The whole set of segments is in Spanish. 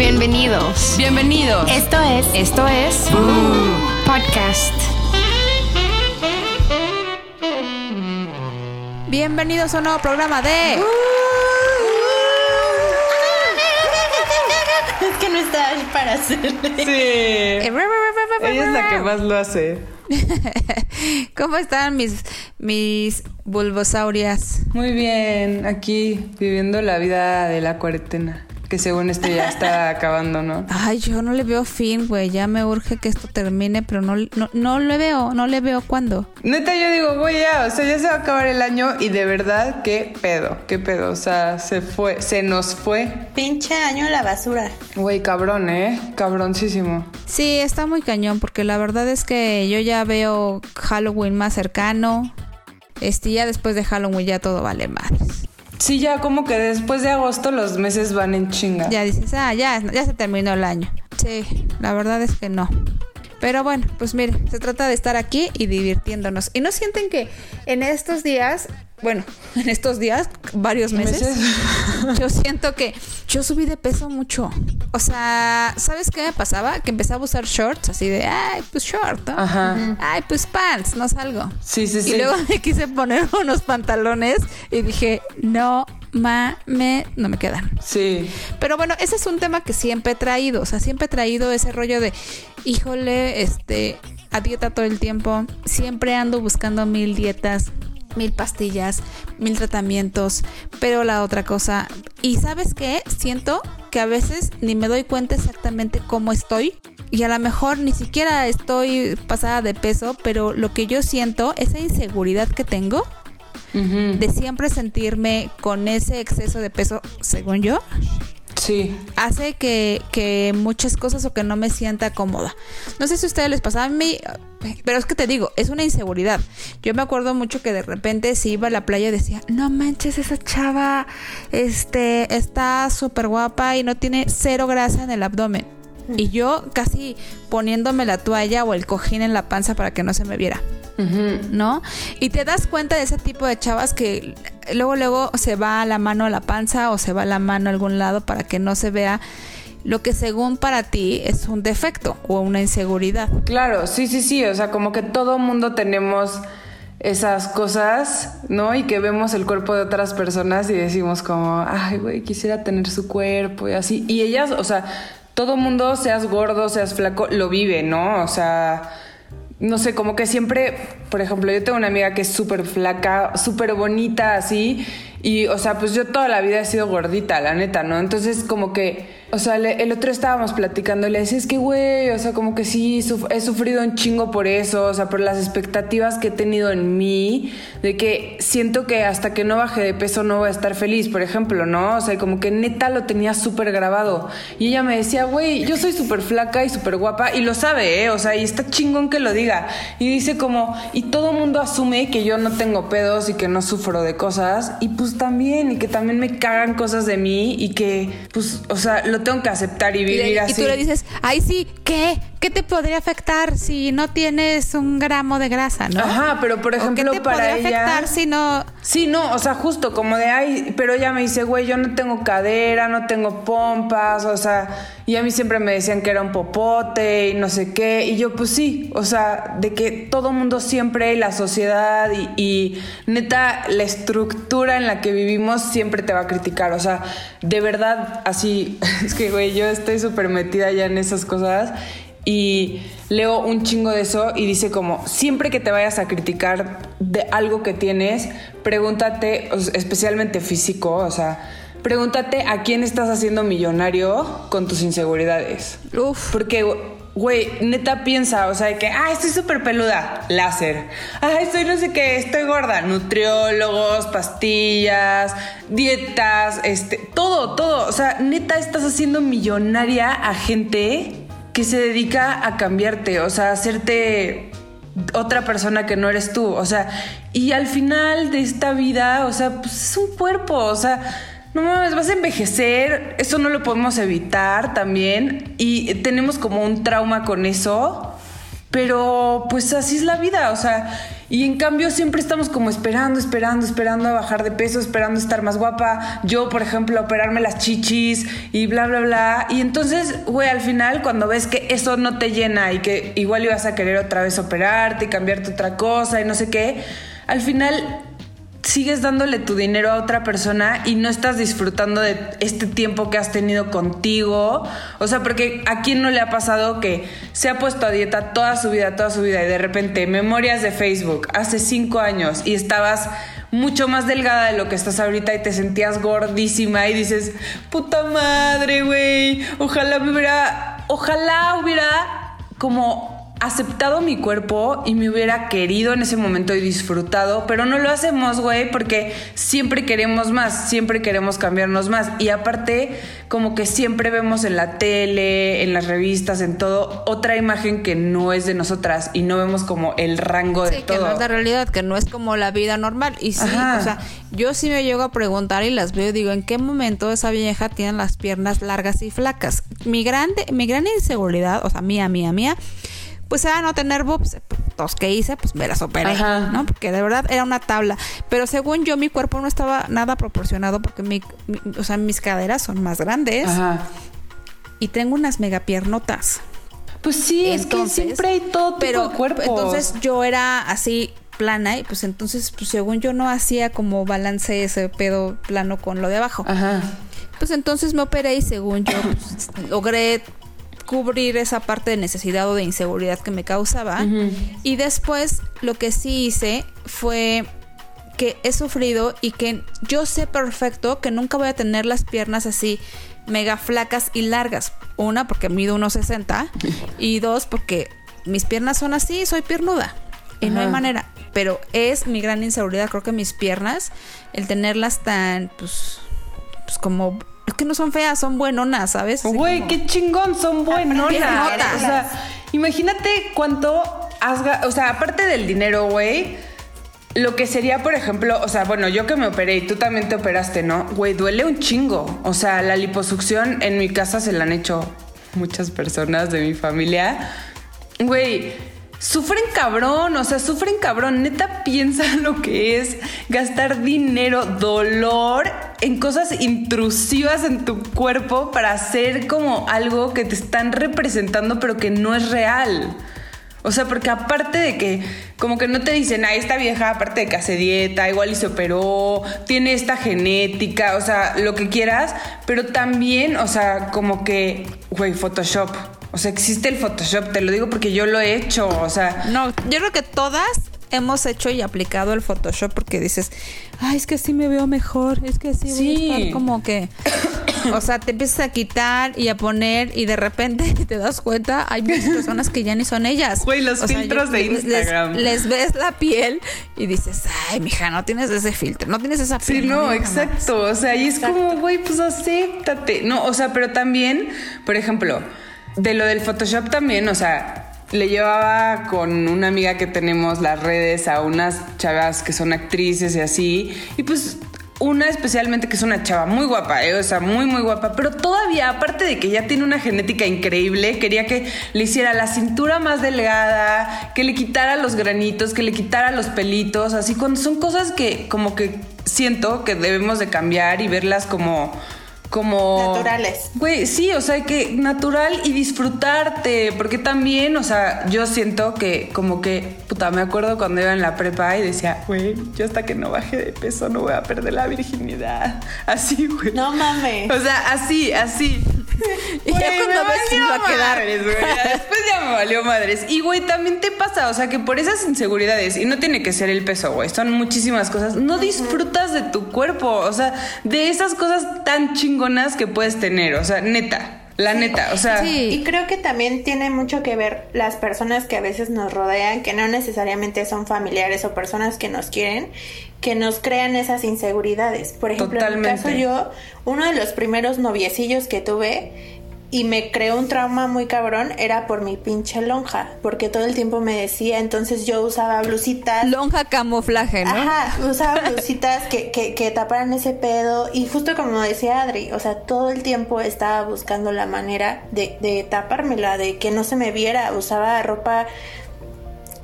Bienvenidos. Bienvenidos. Esto es. Esto es. Podcast. Bienvenidos a un nuevo programa de. Es que no está para hacerle. Sí. Ella es la que más lo hace. ¿Cómo están mis mis bulbosaurias? Muy bien, aquí viviendo la vida de la cuarentena. Que según esto ya está acabando, ¿no? Ay, yo no le veo fin, güey. Ya me urge que esto termine, pero no, no, no le veo, no le veo cuándo. Neta, yo digo, güey, ya, o sea, ya se va a acabar el año y de verdad, qué pedo, qué pedo. O sea, se fue, se nos fue. Pinche año a la basura. Güey, cabrón, ¿eh? Cabroncísimo. Sí, está muy cañón, porque la verdad es que yo ya veo Halloween más cercano. Este, ya después de Halloween ya todo vale madres. Sí, ya como que después de agosto los meses van en chinga. Ya dices, ah, ya, ya se terminó el año. Sí, la verdad es que no. Pero bueno, pues mire, se trata de estar aquí y divirtiéndonos. ¿Y no sienten que en estos días, bueno, en estos días, varios meses, ¿Meses? yo siento que yo subí de peso mucho. O sea, ¿sabes qué me pasaba? Que empezaba a usar shorts, así de, ay, pues short, ¿no? Ajá. Ay, pues pants, no salgo. Sí, sí, sí. Y luego me quise poner unos pantalones y dije, no mames, no me quedan. Sí. Pero bueno, ese es un tema que siempre he traído. O sea, siempre he traído ese rollo de, híjole, este, a dieta todo el tiempo. Siempre ando buscando mil dietas, mil pastillas, mil tratamientos. Pero la otra cosa, y sabes qué, siento que a veces ni me doy cuenta exactamente cómo estoy. Y a lo mejor ni siquiera estoy pasada de peso, pero lo que yo siento, esa inseguridad que tengo, de siempre sentirme con ese exceso de peso, según yo, Sí. hace que, que muchas cosas o que no me sienta cómoda. No sé si a ustedes les pasaba a mí, pero es que te digo, es una inseguridad. Yo me acuerdo mucho que de repente si iba a la playa y decía, no manches, esa chava este, está súper guapa y no tiene cero grasa en el abdomen. Y yo casi poniéndome la toalla o el cojín en la panza para que no se me viera. ¿no? Y te das cuenta de ese tipo de chavas que luego luego se va la mano a la panza o se va la mano a algún lado para que no se vea lo que según para ti es un defecto o una inseguridad. Claro, sí, sí, sí. O sea, como que todo mundo tenemos esas cosas, ¿no? Y que vemos el cuerpo de otras personas y decimos como, ay, güey, quisiera tener su cuerpo y así. Y ellas, o sea, todo mundo, seas gordo, seas flaco, lo vive, ¿no? O sea, no sé, como que siempre, por ejemplo, yo tengo una amiga que es súper flaca, súper bonita, así. Y, o sea, pues yo toda la vida he sido gordita, la neta, ¿no? Entonces, como que, o sea, le- el otro estábamos platicando y le decía, es que, güey, o sea, como que sí, suf- he sufrido un chingo por eso, o sea, por las expectativas que he tenido en mí, de que siento que hasta que no baje de peso no voy a estar feliz, por ejemplo, ¿no? O sea, como que neta lo tenía súper grabado. Y ella me decía, güey, yo soy súper flaca y súper guapa, y lo sabe, ¿eh? O sea, y está chingón que lo diga. Y dice como, y todo mundo asume que yo no tengo pedos y que no sufro de cosas, y pues también, y que también me cagan cosas de mí, y que, pues, o sea, lo tengo que aceptar y Y, vivir le- y así. tú le dices, ay sí, ¿qué? ¿Qué te podría afectar si no tienes un gramo de grasa, no? Ajá, pero por ¿O ejemplo, ¿Qué te para podría ella- afectar si no...? Sí, no, o sea, justo como de ay, pero ella me dice, güey, yo no tengo cadera, no tengo pompas, o sea, y a mí siempre me decían que era un popote y no sé qué, y yo pues sí, o sea, de que todo mundo siempre, la sociedad y, y neta, la estructura en la que vivimos siempre te va a criticar, o sea, de verdad, así, es que, güey, yo estoy súper metida ya en esas cosas y leo un chingo de eso y dice como, siempre que te vayas a criticar de algo que tienes, pregúntate, especialmente físico, o sea, pregúntate a quién estás haciendo millonario con tus inseguridades. Uf. Porque, güey, neta piensa, o sea, de que, ah, estoy súper peluda, láser. Ah, estoy no sé qué, estoy gorda, nutriólogos, pastillas, dietas, este, todo, todo. O sea, neta estás haciendo millonaria a gente que se dedica a cambiarte, o sea, a hacerte otra persona que no eres tú, o sea, y al final de esta vida, o sea, pues es un cuerpo, o sea, no mames, vas a envejecer, eso no lo podemos evitar también, y tenemos como un trauma con eso, pero pues así es la vida, o sea, Y en cambio siempre estamos como esperando, esperando, esperando a bajar de peso, esperando estar más guapa. Yo, por ejemplo, operarme las chichis y bla, bla, bla. Y entonces, güey, al final cuando ves que eso no te llena y que igual ibas a querer otra vez operarte y cambiarte otra cosa y no sé qué, al final sigues dándole tu dinero a otra persona y no estás disfrutando de este tiempo que has tenido contigo. O sea, porque a quién no le ha pasado que se ha puesto a dieta toda su vida, toda su vida y de repente memorias de Facebook hace cinco años y estabas mucho más delgada de lo que estás ahorita y te sentías gordísima y dices, puta madre, güey, ojalá me hubiera, ojalá hubiera como aceptado mi cuerpo y me hubiera querido en ese momento y disfrutado, pero no lo hacemos, güey, porque siempre queremos más, siempre queremos cambiarnos más. Y aparte, como que siempre vemos en la tele, en las revistas, en todo, otra imagen que no es de nosotras y no vemos como el rango de Sí, todo. que no es la realidad, que no es como la vida normal. Y sí, Ajá. o sea, yo sí me llego a preguntar y las veo y digo, ¿en qué momento esa vieja tiene las piernas largas y flacas? Mi grande, mi gran inseguridad, o sea, mía, mía, mía, pues era no tener boobs. Entonces, ¿qué hice? Pues me las operé, Ajá. ¿no? Porque de verdad era una tabla. Pero según yo, mi cuerpo no estaba nada proporcionado porque mi, mi- o sea, mis caderas son más grandes Ajá. y tengo unas megapiernotas. Pues sí, es que siempre hay todo tipo pero de cuerpos. entonces yo era así plana y pues entonces pues según yo no hacía como balance ese pedo plano con lo de abajo. Ajá. Pues entonces me operé y según yo pues, logré cubrir esa parte de necesidad o de inseguridad que me causaba. Y después lo que sí hice fue que he sufrido y que yo sé perfecto que nunca voy a tener las piernas así mega flacas y largas. Una, porque mido 1,60 y dos, porque mis piernas son así, soy piernuda. Y no hay manera. Pero es mi gran inseguridad, creo que mis piernas, el tenerlas tan, pues, pues como... Es que no son feas, son buenonas, ¿sabes? Güey, como- qué chingón, son buenonas. O sea, imagínate cuánto has ga- O sea, aparte del dinero, güey, lo que sería, por ejemplo, o sea, bueno, yo que me operé y tú también te operaste, ¿no? Güey, duele un chingo. O sea, la liposucción en mi casa se la han hecho muchas personas de mi familia. Güey, sufren cabrón, o sea, sufren cabrón. Neta, piensa lo que es gastar dinero, dolor en cosas intrusivas en tu cuerpo para hacer como algo que te están representando, pero que no es real. O sea, porque aparte de que, como que no te dicen, ah, esta vieja, aparte de que hace dieta, igual y se operó, tiene esta genética, o sea, lo que quieras, pero también, o sea, como que, güey, Photoshop. O sea, existe el Photoshop, te lo digo porque yo lo he hecho, o sea, No, yo creo que todas hemos hecho y aplicado el Photoshop porque dices, ay, es que así me veo mejor, es que así voy a Sí. estar como que... O sea, te empiezas a quitar y a poner y de repente te das cuenta, hay muchas personas que ya ni son ellas. Güey, los O sea, filtros de les- Instagram. Les, ves la piel y dices, ay, mija, no tienes ese filtro, no tienes esa Sí, piel. no, jamás". exacto. O sea, y es como, güey, pues acéptate. No, o sea, pero también, por ejemplo, de lo del Photoshop también, o sea, le llevaba con una amiga que tenemos las redes a unas chavas que son actrices y así. Y pues una especialmente que es una chava muy guapa, ¿eh? o sea, muy, muy guapa, pero todavía, aparte de que ya tiene una genética increíble, quería que le hiciera la cintura más delgada, que le quitara los granitos, que le quitara los pelitos, así, cuando son cosas que como que siento que debemos de cambiar y verlas como... Como... Naturales. Güey, sí, o sea, que natural y disfrutarte, porque también, o sea, yo siento que como que, puta, me acuerdo cuando iba en la prepa y decía, güey, yo hasta que no baje de peso no voy a perder la virginidad. Así, güey. No mames. O sea, así, así. Y ya cuando ves va a quedar. madres, güey. Después ya me valió madres. Y, güey, también te pasa, o sea, que por esas inseguridades, y no tiene que ser el peso, güey, son muchísimas cosas, no disfrutas de tu cuerpo, o sea, de esas cosas tan chingonas que puedes tener, o sea, neta. La neta, o sea, Sí. Y creo que también tiene mucho que ver las personas que a veces nos rodean, que no necesariamente son familiares o personas que nos quieren, que nos crean esas inseguridades. Por ejemplo, en mi Totalmente. caso yo, uno de los primeros noviecillos que tuve y me creó un trauma muy cabrón era por mi pinche lonja, porque todo el tiempo me decía, entonces yo usaba blusitas. Lonja camuflaje, ¿no? Ajá, usaba blusitas que, que, que taparan ese pedo y justo como decía Adri, o sea, todo el tiempo estaba buscando la manera de, de tapármela, de que no se me viera, usaba ropa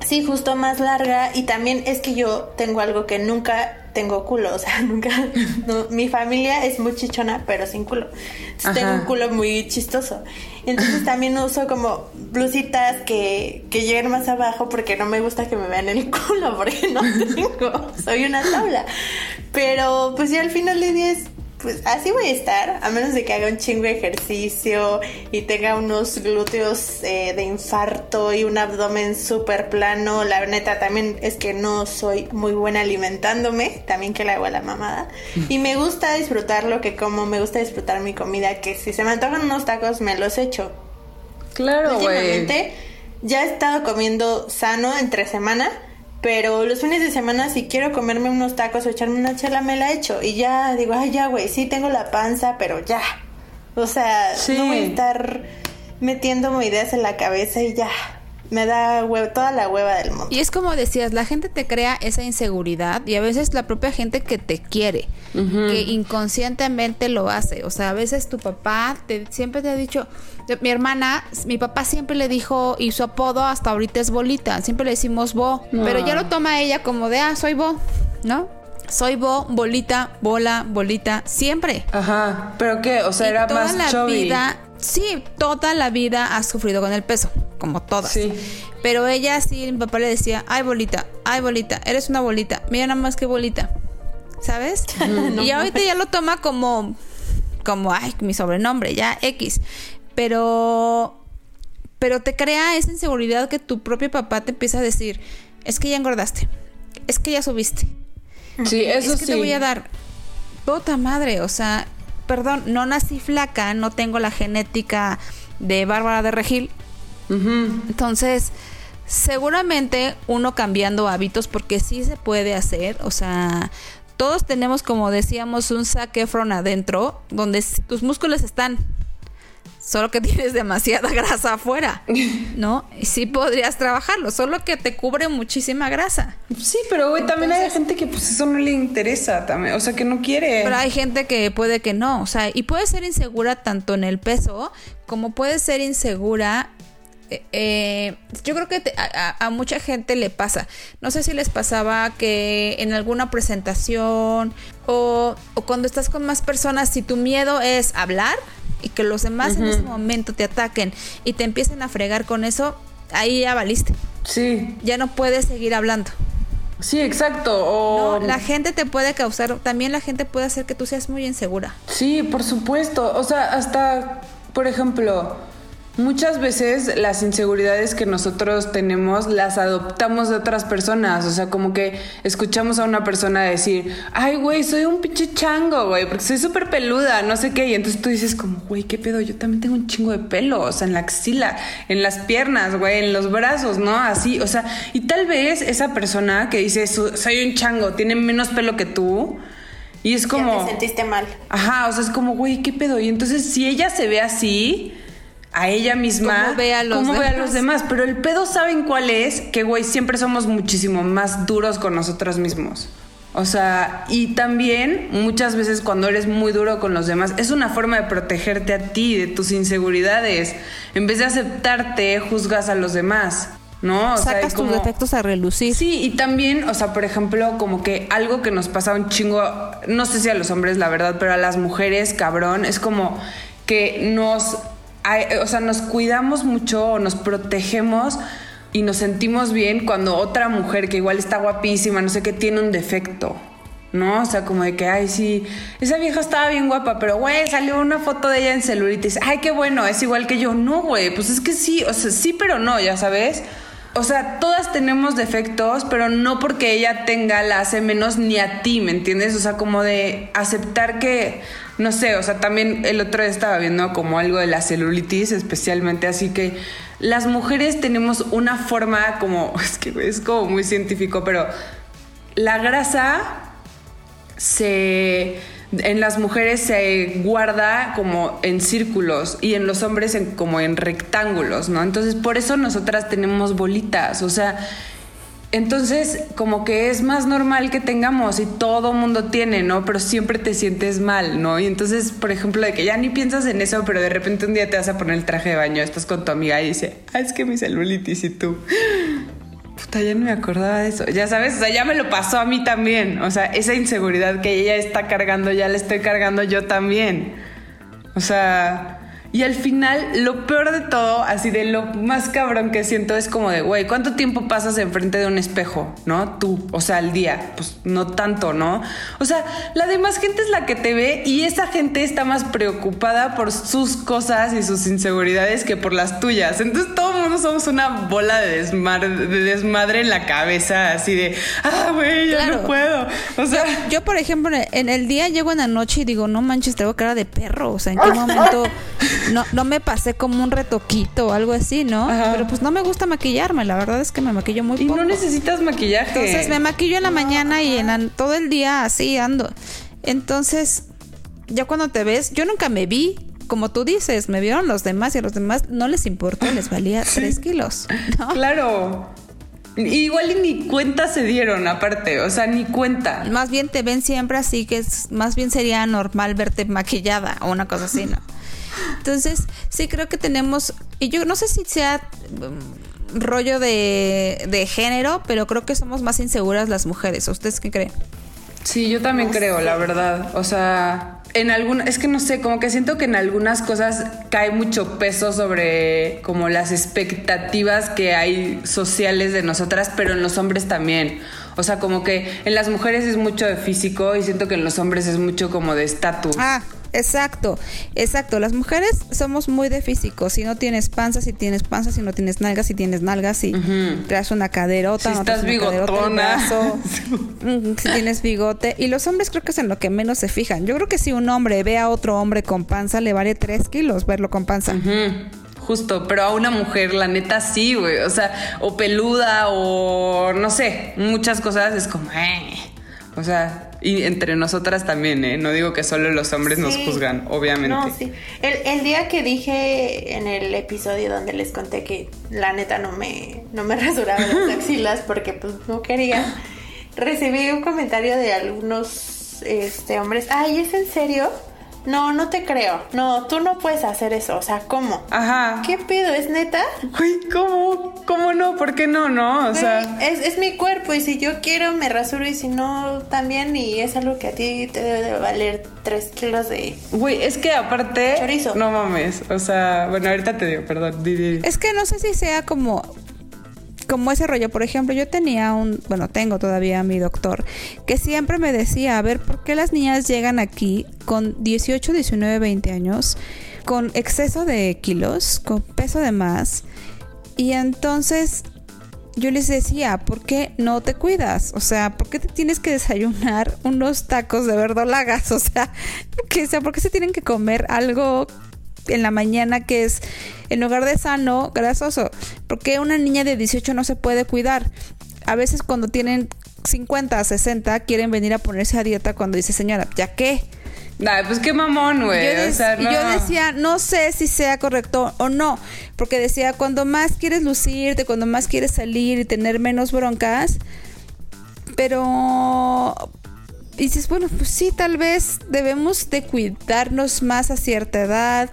Sí, justo más larga y también es que yo tengo algo que nunca tengo culo, o sea, nunca, mi familia es muy chichona, pero sin culo. tengo un culo muy chistoso. Entonces también uso como blusitas que, que lleguen más abajo porque no me gusta que me vean el culo, porque no tengo, soy una tabla. Pero pues ya al final le día pues así voy a estar, a menos de que haga un chingo de ejercicio y tenga unos glúteos eh, de infarto y un abdomen súper plano. La neta también es que no soy muy buena alimentándome, también que le hago a la mamada. Y me gusta disfrutar lo que como, me gusta disfrutar mi comida, que si se me antojan unos tacos me los echo. Claro, güey. Ya he estado comiendo sano entre semana pero los fines de semana, si quiero comerme unos tacos o echarme una chela, me la echo. Y ya digo, ay, ya, güey, sí tengo la panza, pero ya. O sea, no voy a estar metiéndome ideas en la cabeza y ya. Me da toda la hueva del mundo. Y es como decías, la gente te crea esa inseguridad y a veces la propia gente que te quiere, que inconscientemente lo hace. O sea, a veces tu papá te, siempre te ha dicho, mi hermana, mi papá siempre le dijo, y su apodo hasta ahorita es Bolita, siempre le decimos Bo, pero ya lo toma ella como de, ah, soy Bo, ¿no? Soy Bo, bolita, bola, bolita, siempre. Ajá, pero qué, o sea, era toda más la vida, sí, toda la vida ha sufrido con el peso, como todas. Sí. Pero ella sí, mi papá le decía, ay bolita, ay bolita, eres una bolita, mira nada más que bolita, ¿sabes? y ahorita ya lo toma como, como, ay, mi sobrenombre, ya X pero pero te crea esa inseguridad que tu propio papá te empieza a decir, es que ya engordaste, es que ya subiste. Sí, eso es que te voy a dar puta madre, o sea, perdón, no nací flaca, no tengo la genética de Bárbara de Regil. Entonces, seguramente uno cambiando hábitos, porque sí se puede hacer, o sea, todos tenemos, como decíamos, un saquefron adentro, donde tus músculos están, solo que tienes demasiada grasa afuera, ¿no? Y sí podrías trabajarlo, solo que te cubre muchísima grasa. Sí, pero güey, también hay gente que pues eso no le interesa también, o sea, que no quiere. Pero hay gente que puede que no, o sea, y puede ser insegura tanto en el peso como puede ser insegura eh, eh, yo creo que a, mucha gente le pasa. No sé si les pasaba que en alguna presentación o, o, cuando estás con más personas, si tu miedo es hablar, y que los demás en ese momento te ataquen y te empiecen a fregar con eso, ahí ya valiste. Sí. Ya no puedes seguir hablando. Sí, exacto. O... No, la gente te puede causar, también la gente puede hacer que tú seas muy insegura. Sí, por supuesto. O sea, hasta, por ejemplo, Muchas veces las inseguridades que nosotros tenemos las adoptamos de otras personas. O sea, como que escuchamos a una persona decir, ay, güey, soy un pinche chango, güey, porque soy súper peluda, no sé qué. Y entonces tú dices como, güey, ¿qué pedo? Yo también tengo un chingo de pelo, o sea, en la axila, en las piernas, güey, en los brazos, ¿no? Así, o sea, y tal vez esa persona que dice, soy un chango, tiene menos pelo que tú. Y es como... Ya te sentiste mal. Ajá, o sea, es como, güey, ¿qué pedo? Y entonces si ella se ve así a ella misma, cómo ve a los, cómo demás? Ve a los demás. Pero el pedo, ¿saben cuál es? Que, güey, siempre somos muchísimo más duros con nosotros mismos. O sea, y también muchas veces cuando eres muy duro con los demás, es una forma de protegerte a ti, de tus inseguridades. En vez de aceptarte, juzgas a los demás. ¿no? O Sacas tus defectos a relucir. Sí, y también, o sea, por ejemplo, como que algo que nos pasa un chingo, no sé si a los hombres la verdad, pero a las mujeres, cabrón, es como que nos o sea, nos cuidamos mucho, nos protegemos y nos sentimos bien cuando otra mujer que igual está guapísima, no sé qué, tiene un defecto. ¿no? O sea, como de que, ay, sí, esa vieja estaba bien guapa, pero, güey, salió una foto de ella en celulitis. Ay, qué bueno, es igual que yo. No, güey, pues es que sí, o sea, sí, pero no, ya sabes. O sea, todas tenemos defectos, pero no porque ella tenga la hace menos ni a ti, ¿me entiendes? O sea, como de aceptar que, no sé, o sea, también el otro día estaba viendo como algo de la celulitis, especialmente, así que las mujeres tenemos una forma como, es que es como muy científico, pero la grasa se en las mujeres se guarda como en círculos y en los hombres en, como en rectángulos, ¿no? Entonces por eso nosotras tenemos bolitas, o sea, entonces, como que es más normal que tengamos y todo mundo tiene, ¿no? Pero siempre te sientes mal, ¿no? Y entonces, por ejemplo, de que ya ni piensas en eso, pero de repente un día te vas a poner el traje de baño, estás con tu amiga y dice, ah, es que mi celulitis y tú. Puta, ya no me acordaba de eso. Ya sabes, o sea, ya me lo pasó a mí también. O sea, esa inseguridad que ella está cargando, ya la estoy cargando yo también. O sea, y al final, lo peor de todo, así de lo más cabrón que siento es como de, güey, ¿cuánto tiempo pasas enfrente de un espejo, no? Tú, o sea, al día. Pues no tanto, ¿no? O sea, la demás gente es la que te ve y esa gente está más preocupada por sus cosas y sus inseguridades que por las tuyas. Entonces todo el mundo somos una bola de desmadre, de desmadre en la cabeza, así de, ah, güey, ya no puedo. O sea, yo, yo, por ejemplo, en el día llego en la noche y digo, no manches, tengo cara de perro. O sea, ¿en qué momento no, no me pasé como un retoquito o algo así, ¿no? Pero pues no me gusta maquillarme, la verdad es que me maquillo muy poco. Y no necesitas maquillaje. Entonces me maquillo en la mañana y en todo el día así ando. Entonces, ya cuando te ves, yo nunca me vi como tú dices, me vieron los demás y a los demás no les importó, les valía tres kilos. ¿no? Claro. Igual ni cuenta se dieron, aparte, o sea, ni cuenta. Más bien te ven siempre así, que es, más bien sería normal verte maquillada o una cosa así, ¿no? Entonces, sí creo que tenemos, y yo no sé si sea mm, rollo de, de género, pero creo que somos más inseguras las mujeres. ¿Ustedes qué creen? Sí, yo también creo, la verdad. O sea, en alguna, es que no sé, como que siento que en algunas cosas cae mucho peso sobre como las expectativas que hay sociales de nosotras, pero en los hombres también. O sea, como que en las mujeres es mucho de físico y siento que en los hombres es mucho como de estatus. Ah, Exacto, exacto. Las mujeres somos muy de físico. Si no tienes panza, si tienes panza, si no tienes nalgas, si tienes nalgas, si traes una caderota, si estás bigotona. si tienes bigote. Y los hombres creo que es en lo que menos se fijan. Yo creo que si un hombre ve a otro hombre con panza, le vale tres kilos verlo con panza. Justo, pero a una mujer, la neta, sí, güey. O sea, o peluda, o no sé, muchas cosas es como, eh. O sea, y entre nosotras también, ¿eh? No digo que solo los hombres nos juzgan, obviamente. No, sí. El, día que dije en el episodio donde les conté que la neta no me, no me rasuraba las axilas porque pues no quería, recibí un comentario de algunos este, hombres. Ay, ¿es en serio? No, no te creo. No, tú no puedes hacer eso. O sea, ¿cómo? Ajá. ¿Qué pedo? ¿Es neta? Uy, ¿cómo? ¿Cómo no? ¿Por qué no? No, o sea. Es, es, mi cuerpo y si yo quiero me rasuro y si no también y es algo que a ti te debe de valer tres kilos de. Güey, es que aparte. Chorizo. No mames. O sea, bueno, ahorita te digo, perdón. Es que no sé si sea como como ese rollo. Por ejemplo, yo tenía un, bueno, tengo todavía a mi doctor, que siempre me decía, a ver, ¿por qué las niñas llegan aquí con 18, 19, 20 años, con exceso de kilos, con peso de más? Y entonces yo les decía, ¿por qué no te cuidas? O sea, ¿por qué te tienes que desayunar unos tacos de verdolagas? O sea, sea, ¿por qué se tienen que comer algo en la mañana que es en lugar de sano, grasoso. Porque una niña de 18 no se puede cuidar. A veces cuando tienen 50, 60 quieren venir a ponerse a dieta cuando dice, "Señora, ¿ya qué?" Ay, pues qué mamón, güey. Yo, yo, decía, no sé si sea correcto o no, porque decía, cuando más quieres lucirte, cuando más quieres salir y tener menos broncas, pero y dices, bueno, pues sí, tal vez debemos de cuidarnos más a cierta edad.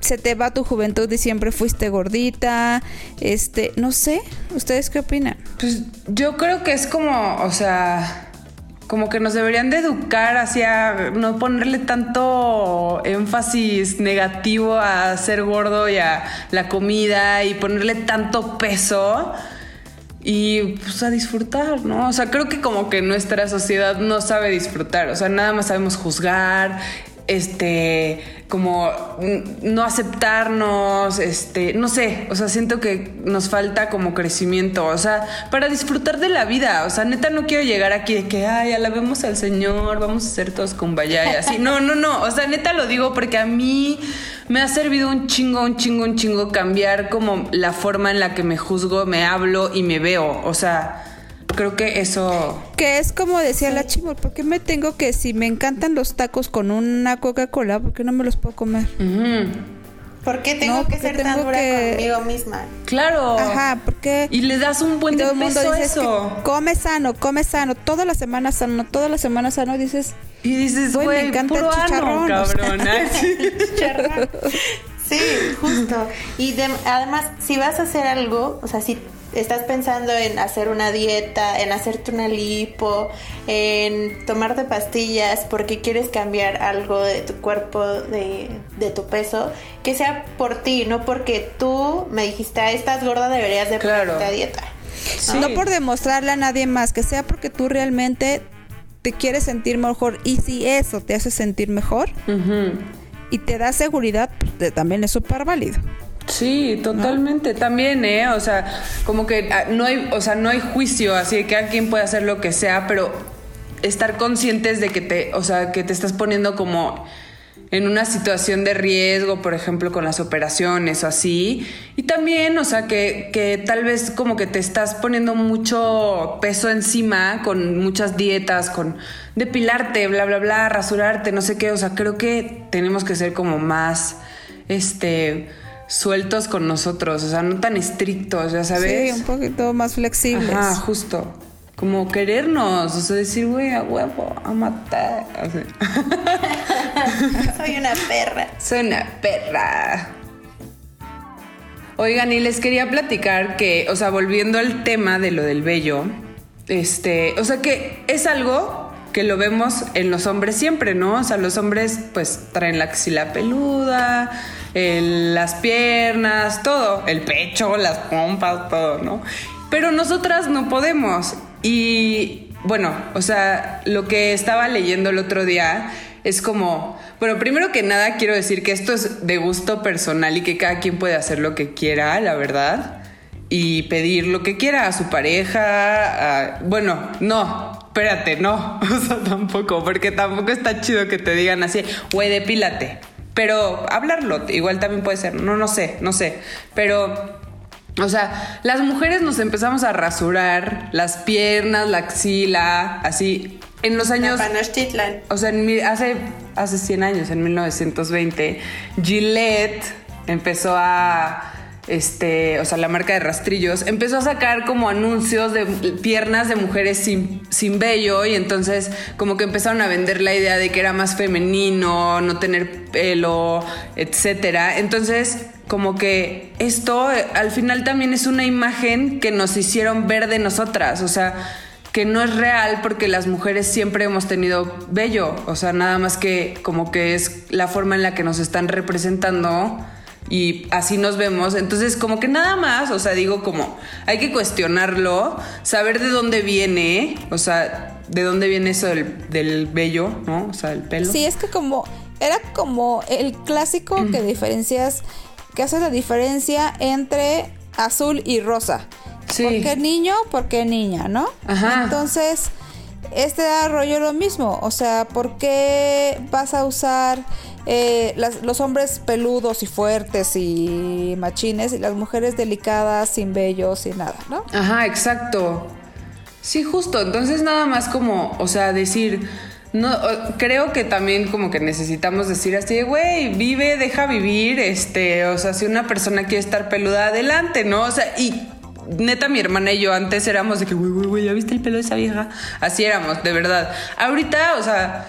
Se te va tu juventud y siempre fuiste gordita. Este, no sé, ¿ustedes qué opinan? Pues yo creo que es como, o sea, como que nos deberían de educar hacia no ponerle tanto énfasis negativo a ser gordo y a la comida y ponerle tanto peso y pues a disfrutar, ¿no? O sea, creo que como que nuestra sociedad no sabe disfrutar, o sea, nada más sabemos juzgar, este, como no aceptarnos, este, no sé, o sea, siento que nos falta como crecimiento, o sea, para disfrutar de la vida, o sea, neta no quiero llegar aquí de que, ay, alabemos al Señor, vamos a ser todos con y así, no, no, no, o sea, neta lo digo porque a mí me ha servido un chingo, un chingo, un chingo cambiar como la forma en la que me juzgo, me hablo y me veo, o sea, creo que eso... Que es como decía la chimol, ¿por qué me tengo que, si me encantan los tacos con una Coca-Cola, ¿por qué no me los puedo comer? ¿Por qué tengo que ser tan dura conmigo misma? Claro. Ajá, porque... Y le das un buen de peso a eso. come sano, come sano, toda la semana sano, toda la semana sano, dices... Y dices, güey, me encanta el chicharrón. cabrón. Sí, justo. Y además, si vas a hacer algo, o sea, si estás pensando en hacer una dieta, en hacerte una lipo, en tomarte pastillas porque quieres cambiar algo de tu cuerpo, de, de tu peso, que sea por ti, no porque tú me dijiste, "Ah, estás gorda, deberías de Claro. ponerte a dieta. No por demostrarle a nadie más, que sea porque tú realmente te quieres sentir mejor y si eso te hace sentir mejor y te da seguridad, pues, también es súper válido. Sí, totalmente. También, ¿eh? O sea, como que ah, no hay, o sea, no hay juicio, así que cada quien puede hacer lo que sea, pero estar conscientes de que te, o sea, que te estás poniendo como en una situación de riesgo, por ejemplo, con las operaciones o así. Y también, o sea, que, que tal vez como que te estás poniendo mucho peso encima con muchas dietas, con depilarte, bla, bla, bla, rasurarte, no sé qué. O sea, creo que tenemos que ser como más, este, sueltos con nosotros, o sea, no tan estrictos, ya sabes. Sí, un poquito más flexibles. Ajá, justo. Como querernos, o sea, decir, güey, a huevo, a matar. Así. Soy una perra. Soy una perra. Oigan, y les quería platicar que, o sea, volviendo al tema de lo del vello, este, o sea, que es algo que lo vemos en los hombres siempre, ¿no? O sea, los hombres pues traen la axila peluda, las piernas, todo, el pecho, las pompas, todo, ¿no? Pero nosotras no podemos. Y bueno, o sea, lo que estaba leyendo el otro día es como, bueno, primero que nada quiero decir que esto es de gusto personal y que cada quien puede hacer lo que quiera, la verdad, y pedir lo que quiera a su pareja. bueno, no, espérate, no, o sea, tampoco, porque tampoco está chido que te digan así, güey, depílate. Pero hablarlo, igual también puede ser, no, no sé, no sé, pero o sea, las mujeres nos empezamos a rasurar las piernas, la axila, así. En los años. O sea, en mi- hace, hace 100 años, en 1920, Gillette empezó a. Este, o sea, la marca de rastrillos empezó a sacar como anuncios de piernas de mujeres sin, sin vello y entonces como que empezaron a vender la idea de que era más femenino, no tener pelo, etcétera. Entonces, como que esto eh, al final también es una imagen que nos hicieron ver de nosotras, o sea, que no es real porque las mujeres siempre hemos tenido vello, o sea, nada más que como que es la forma en la que nos están representando y así nos vemos, entonces como que nada más, o sea, digo como hay que cuestionarlo, saber de dónde viene, o sea, de dónde viene eso del, del vello, ¿no? O sea, el pelo. Sí, es que como era como el clásico que diferencias, que hace la diferencia entre azul y rosa. Sí. ¿Por qué niño? ¿Por qué niña? ¿No? Ajá. Entonces, este da rollo lo mismo. O sea, ¿por qué vas a usar eh, los hombres peludos y fuertes y machines y las mujeres delicadas, sin vello, sin nada, ¿no? Ajá, exacto. Sí, justo. Entonces nada más como, o sea, decir, no, creo que también como que necesitamos decir así, güey, vive, deja vivir, este, o sea, si una persona quiere estar peluda, adelante, ¿no? O sea, y neta mi hermana y yo antes éramos de que, güey, güey, güey, ¿ya viste el pelo de esa vieja? Así éramos, de verdad. Ahorita, o sea,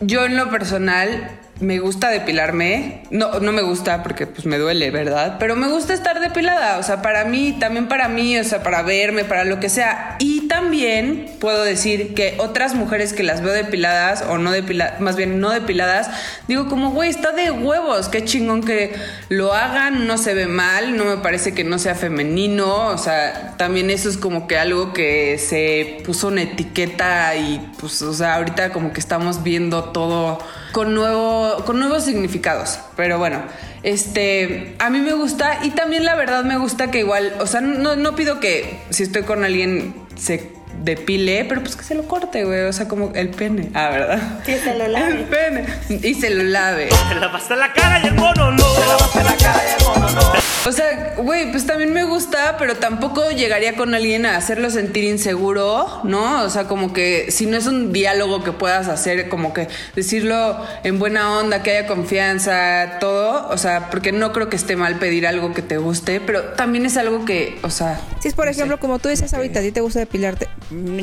yo en lo personal me gusta depilarme. No, no me gusta porque pues me duele, ¿verdad? Pero me gusta estar depilada. O sea, para mí, también para mí, o sea, para verme, para lo que sea. Y también puedo decir que otras mujeres que las veo depiladas o no depiladas, más bien no depiladas, digo como, güey, está de huevos. Qué chingón que lo hagan, no se ve mal, no me parece que no sea femenino. O sea, también eso es como que algo que se puso una etiqueta y pues, o sea, ahorita como que estamos viendo todo con nuevo con nuevos significados pero bueno este a mí me gusta y también la verdad me gusta que igual o sea no, no pido que si estoy con alguien se depile pero pues que se lo corte güey o sea como el pene ah verdad Que se lo el lave. pene y se lo lave Te lavaste la cara y el mono no. Te lavaste la cara y el mono no. O sea, güey, pues también me gusta, pero tampoco llegaría con alguien a hacerlo sentir inseguro, ¿no? O sea, como que si no es un diálogo que puedas hacer, como que decirlo en buena onda, que haya confianza, todo, o sea, porque no creo que esté mal pedir algo que te guste, pero también es algo que, o sea... Si es por no ejemplo, sé. como tú dices ahorita, a ti te gusta depilarte.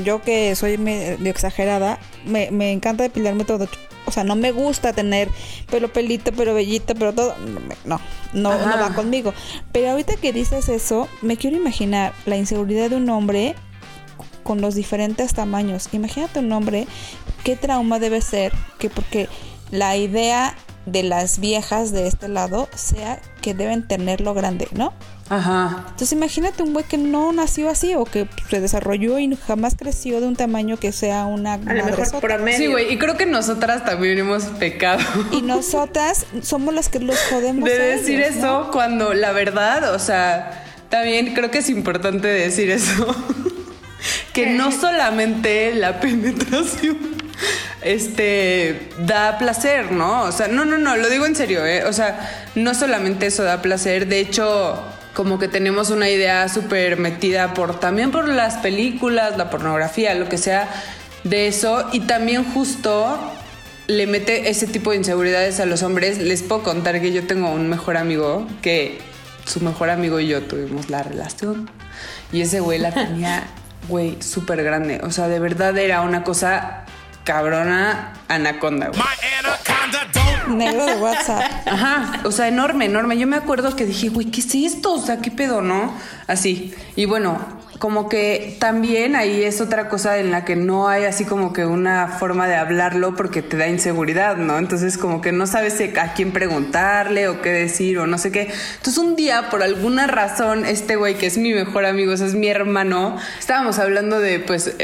Yo que soy medio exagerada, me, me encanta depilarme todo o sea, no me gusta tener pelo pelito, pero bellito, pero todo, no, no, no va conmigo. Pero ahorita que dices eso, me quiero imaginar la inseguridad de un hombre con los diferentes tamaños. Imagínate un hombre, qué trauma debe ser, que porque la idea de las viejas de este lado sea que deben tenerlo grande, ¿no? Ajá. Entonces imagínate un güey que no nació así o que se desarrolló y jamás creció de un tamaño que sea una A lo mejor promedio. Sí, güey, y creo que nosotras también hemos pecado. Y nosotras somos las que los jodemos. de decir ellos, eso ¿no? cuando la verdad, o sea, también creo que es importante decir eso. que no solamente la penetración este da placer, ¿no? O sea, no, no, no, lo digo en serio, ¿eh? O sea, no solamente eso da placer, de hecho, como que tenemos una idea súper metida por también por las películas, la pornografía, lo que sea de eso, y también justo le mete ese tipo de inseguridades a los hombres. Les puedo contar que yo tengo un mejor amigo que su mejor amigo y yo tuvimos la relación. Y ese güey la tenía, güey, súper grande. O sea, de verdad era una cosa cabrona anaconda, güey. Negro de WhatsApp. Ajá, o sea, enorme, enorme. Yo me acuerdo que dije, güey, ¿qué es esto? O sea, ¿qué pedo, no? Así. Y bueno, como que también ahí es otra cosa en la que no hay así como que una forma de hablarlo porque te da inseguridad, ¿no? Entonces como que no sabes a quién preguntarle o qué decir o no sé qué. Entonces un día, por alguna razón, este güey que es mi mejor amigo, o es mi hermano, estábamos hablando de pues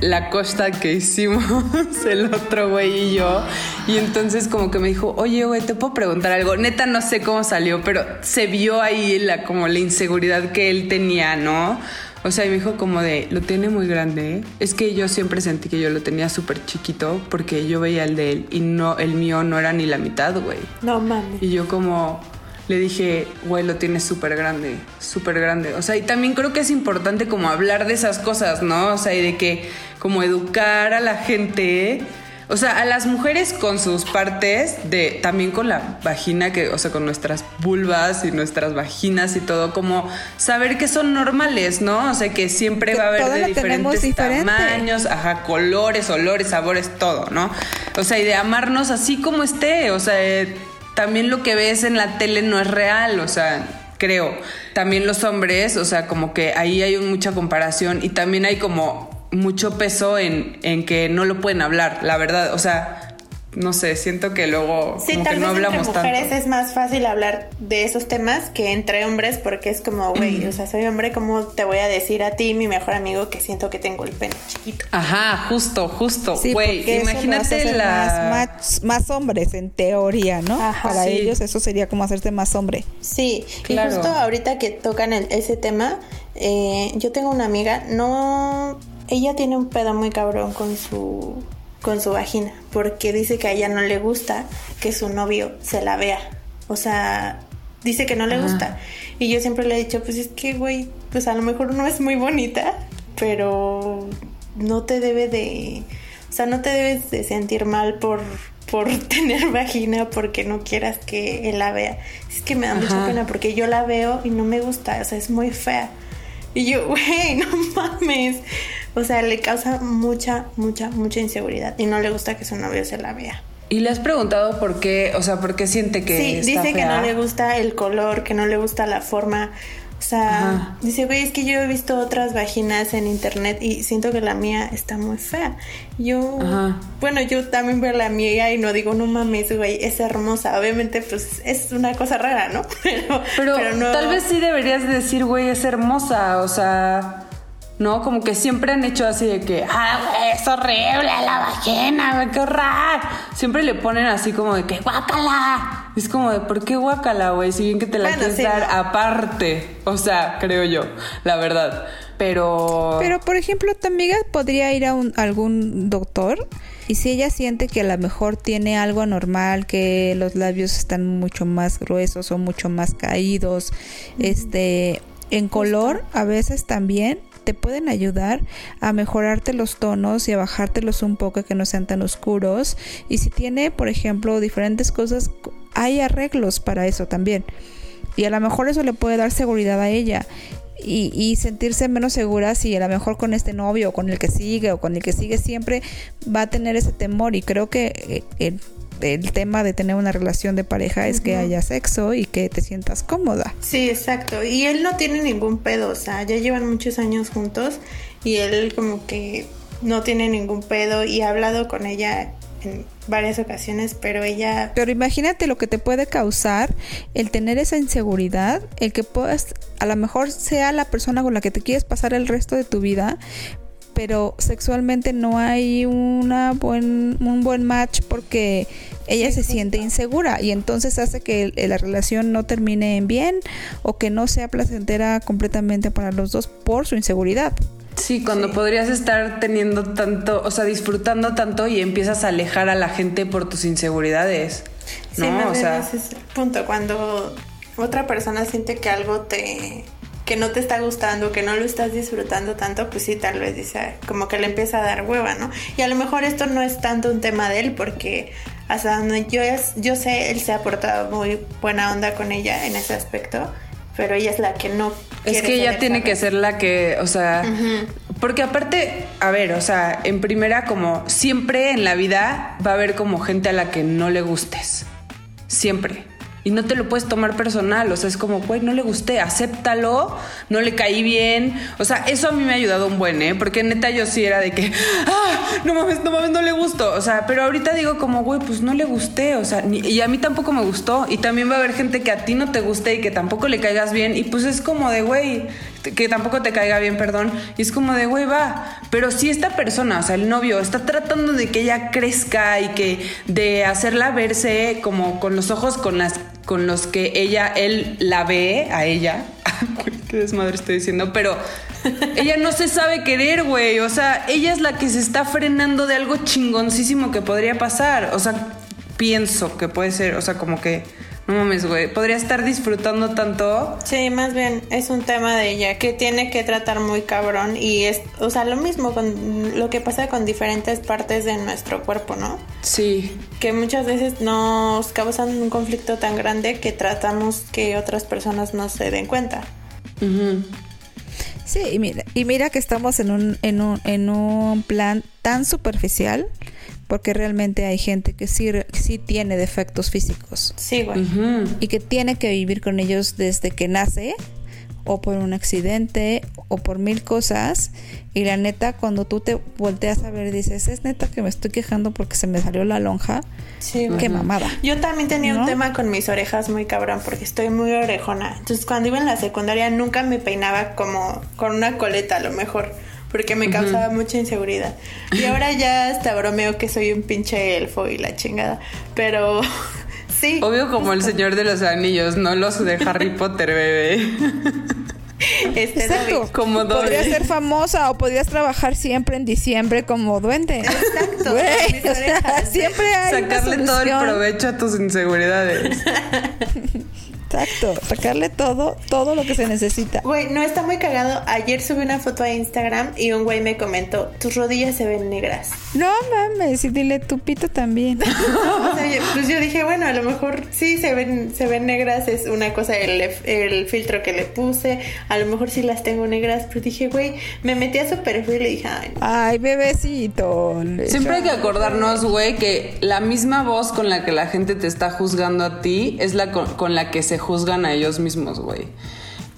la costa que hicimos el otro güey y yo. Y entonces como que me dijo, oye, güey, te puedo preguntar algo. Neta no sé cómo salió, pero se vio ahí la como la inseguridad que él tenía, ¿no? O sea, y me dijo como de, lo tiene muy grande. Es que yo siempre sentí que yo lo tenía súper chiquito porque yo veía el de él y no, el mío no era ni la mitad, güey. No mames. Y yo como le dije, güey, lo tienes súper grande, súper grande. O sea, y también creo que es importante como hablar de esas cosas, ¿no? O sea, y de que como educar a la gente, o sea, a las mujeres con sus partes, de también con la vagina, que, o sea, con nuestras vulvas y nuestras vaginas y todo, como saber que son normales, ¿no? O sea, que siempre Que va a haber de diferentes diferente. tamaños, ajá, colores, olores, sabores, todo, ¿no? O sea, y de amarnos así como esté, o sea, eh, también lo que ves en la tele no es real, o sea, creo. También los hombres, o sea, como que ahí hay mucha comparación y también hay como mucho peso en, en que no lo pueden hablar, la verdad, o sea, no sé, siento que luego Sí, como tal que vez no entre hablamos mujeres tanto. es más fácil hablar de esos temas que entre hombres porque es como, güey, o sea, soy hombre, ¿cómo te voy a decir a ti, mi mejor amigo, que siento que tengo el pene chiquito? Ajá, justo, justo, Sí, güey, porque eso lo hace imagínate la más, más, más hombres en teoría, ¿no? Ajá, Para sí. ellos eso sería como hacerte más hombre. Sí, Claro. y justo ahorita que tocan el- ese tema, eh, yo tengo una amiga, no, ella tiene un pedo muy cabrón con su, con su vagina, porque dice que a ella no le gusta que su novio se la vea, o sea, dice que no le gusta, y yo siempre le he dicho, pues es que, güey, pues a lo mejor no es muy bonita, pero no te debe de, o sea, no te debes de sentir mal por por tener vagina porque no quieras que él la vea. Es que me da mucha pena porque yo la veo y no me gusta, o sea, es muy fea. Y yo, güey, no mames. O sea, le causa mucha, mucha, mucha inseguridad y no le gusta que su novio se la vea. ¿Y le has preguntado por qué, o sea, por qué siente que sí, está dice que no le gusta el color, que no le gusta la forma. O sea, Ajá. dice, güey, es que yo he visto otras vaginas en internet y siento que la mía está muy fea. Yo, Ajá. bueno, yo también veo la mía y no digo, no mames, güey, es hermosa. Obviamente, pues es una cosa rara, ¿no? Pero, Pero, no- tal vez sí deberías de decir, güey, es hermosa, o sea, ¿no? Como que siempre han hecho así de que, ah, güey, es horrible la vagina, güey, qué horror. Siempre le ponen así como de que, guácala. Es como de, ¿por qué guácala, güey? Si bien que te la Bueno, quieres sí, dar ¿no? aparte, o sea, creo yo, la verdad. Pero... Pero, por ejemplo, tu amiga podría ir a, un- a algún doctor y si ella siente que a lo mejor tiene algo anormal, que los labios están mucho más gruesos o mucho más caídos, este, en color, a veces también te pueden ayudar a mejorarte los tonos y a bajártelos un poco que no sean tan oscuros. Y si tiene, por ejemplo, diferentes cosas, hay arreglos para eso también. Y a lo mejor eso le puede dar seguridad a ella. y, y sentirse menos segura si a lo mejor con este novio o con el que sigue o con el que sigue siempre va a tener ese temor y creo que eh, el, el tema de tener una relación de pareja es que haya sexo y que te sientas cómoda. Sí, exacto. Y él no tiene ningún pedo, o sea, ya llevan muchos años juntos y él como que no tiene ningún pedo y ha hablado con ella en varias ocasiones, pero ella... Pero imagínate lo que te puede causar el tener esa inseguridad, el que puedas, a lo mejor sea la persona con la que te quieres pasar el resto de tu vida, pero sexualmente no hay una buen, un buen match porque ella se siente insegura y entonces hace que la relación no termine en bien o que no sea placentera completamente para los dos por su inseguridad. Sí, cuando podrías estar teniendo tanto, o sea, disfrutando tanto y empiezas a alejar a la gente por tus inseguridades. Sí, ¿No? más o sea, ese es el punto. Cuando otra persona siente que algo te que no te está gustando, que no lo estás disfrutando tanto, pues sí, tal vez dice, como que le empieza a dar hueva, ¿no? Y a lo mejor esto no es tanto un tema de él, porque hasta donde yo, es, yo sé, él se ha portado muy buena onda con ella en ese aspecto, pero ella es la que no... es que ella tiene que ser la que, o sea, porque aparte, a ver, o sea, en primera como siempre en la vida va a haber como gente a la que no le gustes. Siempre. Y no te lo puedes tomar personal, o sea, es como, güey, no le gusté, acéptalo, no le caí bien. O sea, eso a mí me ha ayudado un buen, ¿eh? Porque neta yo sí era de que, ah, no mames, no mames, no le gustó. O sea, pero ahorita digo como, güey, pues no le gusté, o sea, y a mí tampoco me gustó. Y también va a haber gente que a ti no te guste y que tampoco le caigas bien. Y pues es como de, güey, que tampoco te caiga bien, perdón. Y es como de, güey, va. Pero si esta persona, o sea, el novio, está tratando de que ella crezca y que de hacerla verse como con los ojos con las con los que ella, él la ve a ella. Qué desmadre estoy diciendo, pero ella no se sabe querer, güey. O sea, ella es la que se está frenando de algo chingoncísimo que podría pasar. O sea, pienso que puede ser, o sea, como que, no mames, güey, podría estar disfrutando tanto. Sí, más bien es un tema de ella que tiene que tratar muy cabrón y es, o sea, lo mismo con lo que pasa con diferentes partes de nuestro cuerpo, ¿no? Sí, Que muchas veces nos causan un conflicto tan grande que tratamos que otras personas no se den cuenta. Ujú. Sí, y mira, y mira que estamos en un, en un, en un plan tan superficial, porque realmente hay gente que sí, re- sí tiene defectos físicos Sí, güey. Y que tiene que vivir con ellos desde que nace, o por un accidente, o por mil cosas. Y la neta, cuando tú te volteas a ver, dices, es neta que me estoy quejando porque se me salió la lonja. Sí, güey. Qué mamada. Yo también tenía ¿No? un tema con mis orejas muy cabrón porque estoy muy orejona. Entonces cuando iba en la secundaria nunca me peinaba como con una coleta a lo mejor porque me causaba mucha inseguridad. Y ahora ya hasta bromeo que soy un pinche elfo y la chingada. Pero sí. Obvio como el Señor de los Anillos, no los de Harry Potter, bebé. Este, Exacto. David. Como Podrías ser famosa o podrías trabajar siempre en diciembre como duende. Exacto, mis o sea, siempre hay una Sacarle todo el provecho a tus inseguridades. Exacto, sacarle todo, todo lo que se necesita. Güey, no está muy cagado. Ayer subí una foto a Instagram y un güey me comentó, tus rodillas se ven negras. No mames, y dile tu pito también. O sea, yo- pues yo dije, bueno, a lo mejor sí se ven, se ven negras, es una cosa el, el filtro que le puse, a lo mejor sí las tengo negras, pero dije, güey, me metí a su perfil y le dije, ay, no. Ay, bebecito. Siempre hay que acordarnos, güey, que la misma voz con la que la gente te está juzgando a ti es la con, con la que se juzgan a ellos mismos, güey.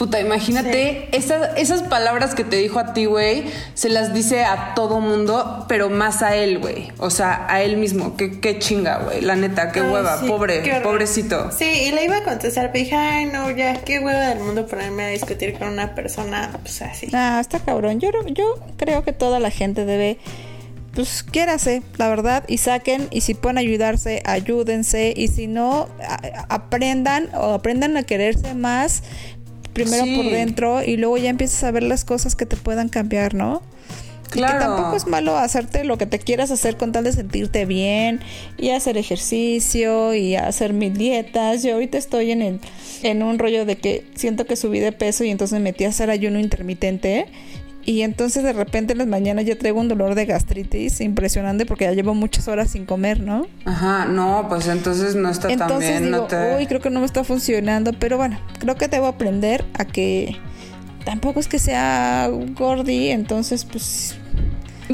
Puta, imagínate, esas, esas palabras que te dijo a ti, güey, se las dice a todo mundo, pero más a él, güey. O sea, a él mismo. Qué, qué chinga, güey. La neta, qué Ay, hueva, sí, pobre, qué pobrecito. Sí, y le iba a contestar, pero dije, ay, no, ya, qué hueva del mundo ponerme a discutir con una persona, pues así. Ah, está cabrón. Yo, yo creo que toda la gente debe, pues, quiérase, la verdad, y saquen, y si pueden ayudarse, ayúdense, y si no, aprendan o aprendan a quererse más, primero Sí. por dentro, y luego ya empiezas a ver las cosas que te puedan cambiar, ¿no? Y Claro. que tampoco es malo hacerte lo que te quieras hacer con tal de sentirte bien y hacer ejercicio y hacer mil dietas. Yo ahorita estoy en el, en un rollo de que siento que subí de peso y entonces me metí a hacer ayuno intermitente. Y entonces de repente en las mañanas ya traigo un dolor de gastritis impresionante porque ya llevo muchas horas sin comer, ¿no? Ajá, no, pues entonces no está tan Entonces bien. digo, no te... uy, creo que no me está funcionando, pero bueno, creo que debo aprender a que tampoco es que sea gordi, entonces pues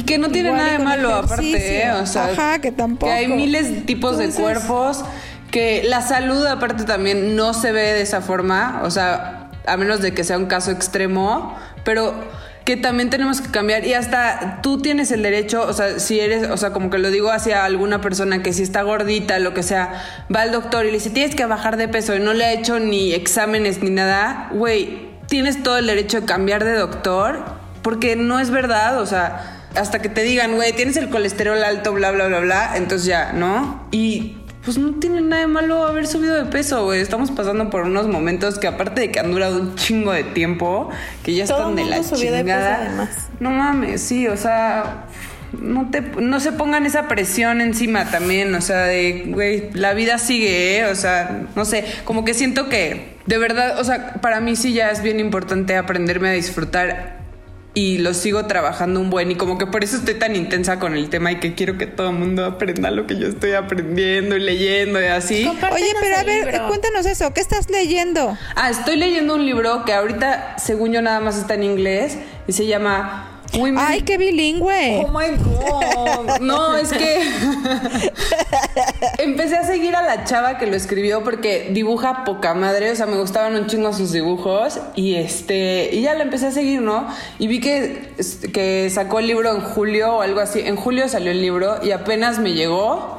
Que no tiene Igual nada de malo, aparte. ¿eh? O sea, Ajá, que tampoco. Que hay miles de tipos de cuerpos, que la salud, aparte, también no se ve de esa forma. O sea, a menos de que sea un caso extremo, pero que también tenemos que cambiar y hasta tú tienes el derecho, o sea, si eres, o sea, como que lo digo hacia alguna persona que si está gordita, lo que sea, va al doctor y le dice, tienes que bajar de peso y no le ha hecho ni exámenes ni nada, güey, tienes todo el derecho de cambiar de doctor porque no es verdad, o sea, hasta que te digan, güey, tienes el colesterol alto, bla, bla, bla, bla, entonces ya, ¿no? Y pues no tiene nada de malo haber subido de peso, güey. Estamos pasando por unos momentos que aparte de que han durado un chingo de tiempo, que ya Todo están de la subió de peso, chingada. además. No mames, sí, o sea, no te no se pongan esa presión encima también, o sea, de güey, la vida sigue, ¿eh? o sea, no sé, como que siento que de verdad, o sea, para mí sí ya es bien importante aprenderme a disfrutar y lo sigo trabajando un buen y como que por eso estoy tan intensa con el tema y que quiero que todo el mundo aprenda lo que yo estoy aprendiendo y leyendo y así. Compártenos Oye, pero a ver, libro. cuéntanos eso, ¿qué estás leyendo? Ah, estoy leyendo un libro que ahorita, según yo, nada más está en inglés y se llama Women Ay, qué bilingüe. Oh my god. No, es que empecé a seguir a la chava que lo escribió porque dibuja poca madre, o sea, me gustaban un chingo sus dibujos y este y ya la empecé a seguir, ¿no? Y vi que que sacó el libro en julio o algo así. En julio salió el libro y apenas me llegó.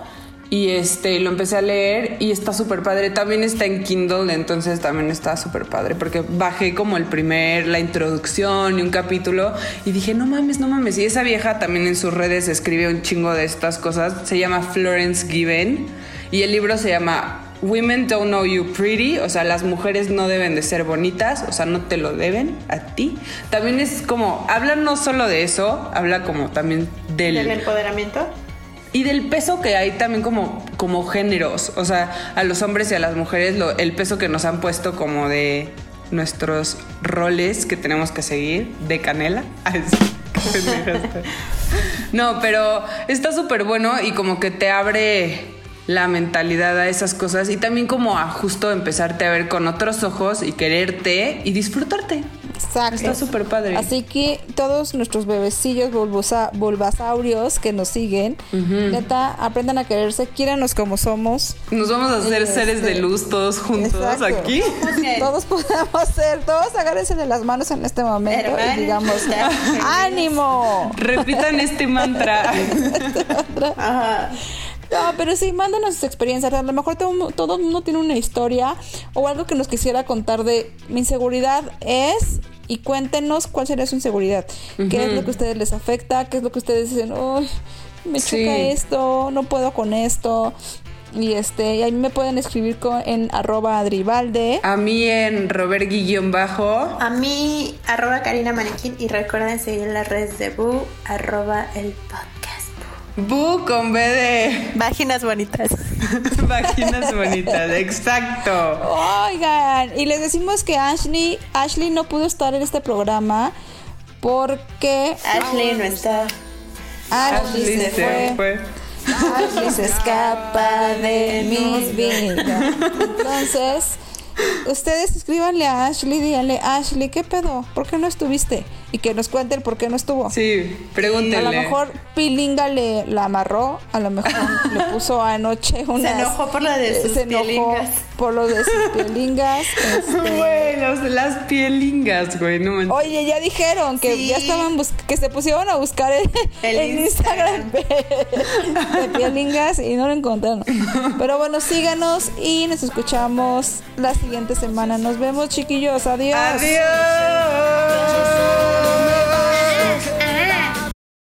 Y este, lo empecé a leer y está súper padre. También está en Kindle, entonces también está súper padre. Porque bajé como el primer, la introducción y un capítulo. Y dije, no mames, no mames. Y esa vieja también en sus redes escribe un chingo de estas cosas. Se llama Florence Given. Y el libro se llama Women Don't Know You Pretty. O sea, las mujeres no deben de ser bonitas. O sea, no te lo deben a ti. También es como, habla no solo de eso, habla como también del Del empoderamiento. Y del peso que hay también como, como géneros, o sea, a los hombres y a las mujeres, el peso que nos han puesto como de nuestros roles que tenemos que seguir, de canela. No, pero está súper bueno y como que te abre la mentalidad a esas cosas y también como a justo empezarte a ver con otros ojos y quererte y disfrutarte. Exacto. Está súper padre. Así que todos nuestros bebecillos bulbosa- bulbasaurios que nos siguen, neta, aprendan a quererse, quiéranos como somos. Nos vamos a hacer Este, seres de luz todos juntos exacto. aquí. Todos podemos ser, todos agárrense de las manos en este momento Hermanos, y digamos, ánimo. Repitan este mantra. Ajá. No, pero sí, mándanos sus experiencias. A lo mejor todo, todo el mundo tiene una historia o algo que nos quisiera contar de mi inseguridad es y cuéntenos cuál sería su inseguridad. ¿Qué es lo que a ustedes les afecta? ¿Qué es lo que ustedes dicen? Uy, me choca Sí. esto, no puedo con esto. Y este, y a mí me pueden escribir con, en arroba adribalde. A mí en Robert Guillón Bajo. A mí, arroba Karina Manequín y recuerden seguir las redes de Bu, arroba el podcast. Bu con B de Páginas bonitas. vaginas bonitas. Exacto. Oigan, y les decimos que Ashley, Ashley no pudo estar en este programa porque Ashley no está. Ashley, Ashley se, se fue. fue. Ashley se escapa de mis vidas. Entonces, ustedes escríbanle a Ashley, díganle, Ashley, ¿qué pedo? ¿Por qué no estuviste? Y que nos cuenten por qué no estuvo. Sí, pregúntenle. A lo mejor Pilinga le la amarró, a lo mejor le puso anoche unas... enojó por lo de sus se enojó pielingas. por lo de sus pielingas. este, Güey, los- las pielingas, güey. No manches. Oye, ya dijeron que Sí. ya estaban que se pusieron a buscar el, El el Instagram de, de Pielingas y no lo encontraron. Pero bueno, síganos y nos escuchamos la siguiente semana. Nos vemos, chiquillos. Adiós. Adiós.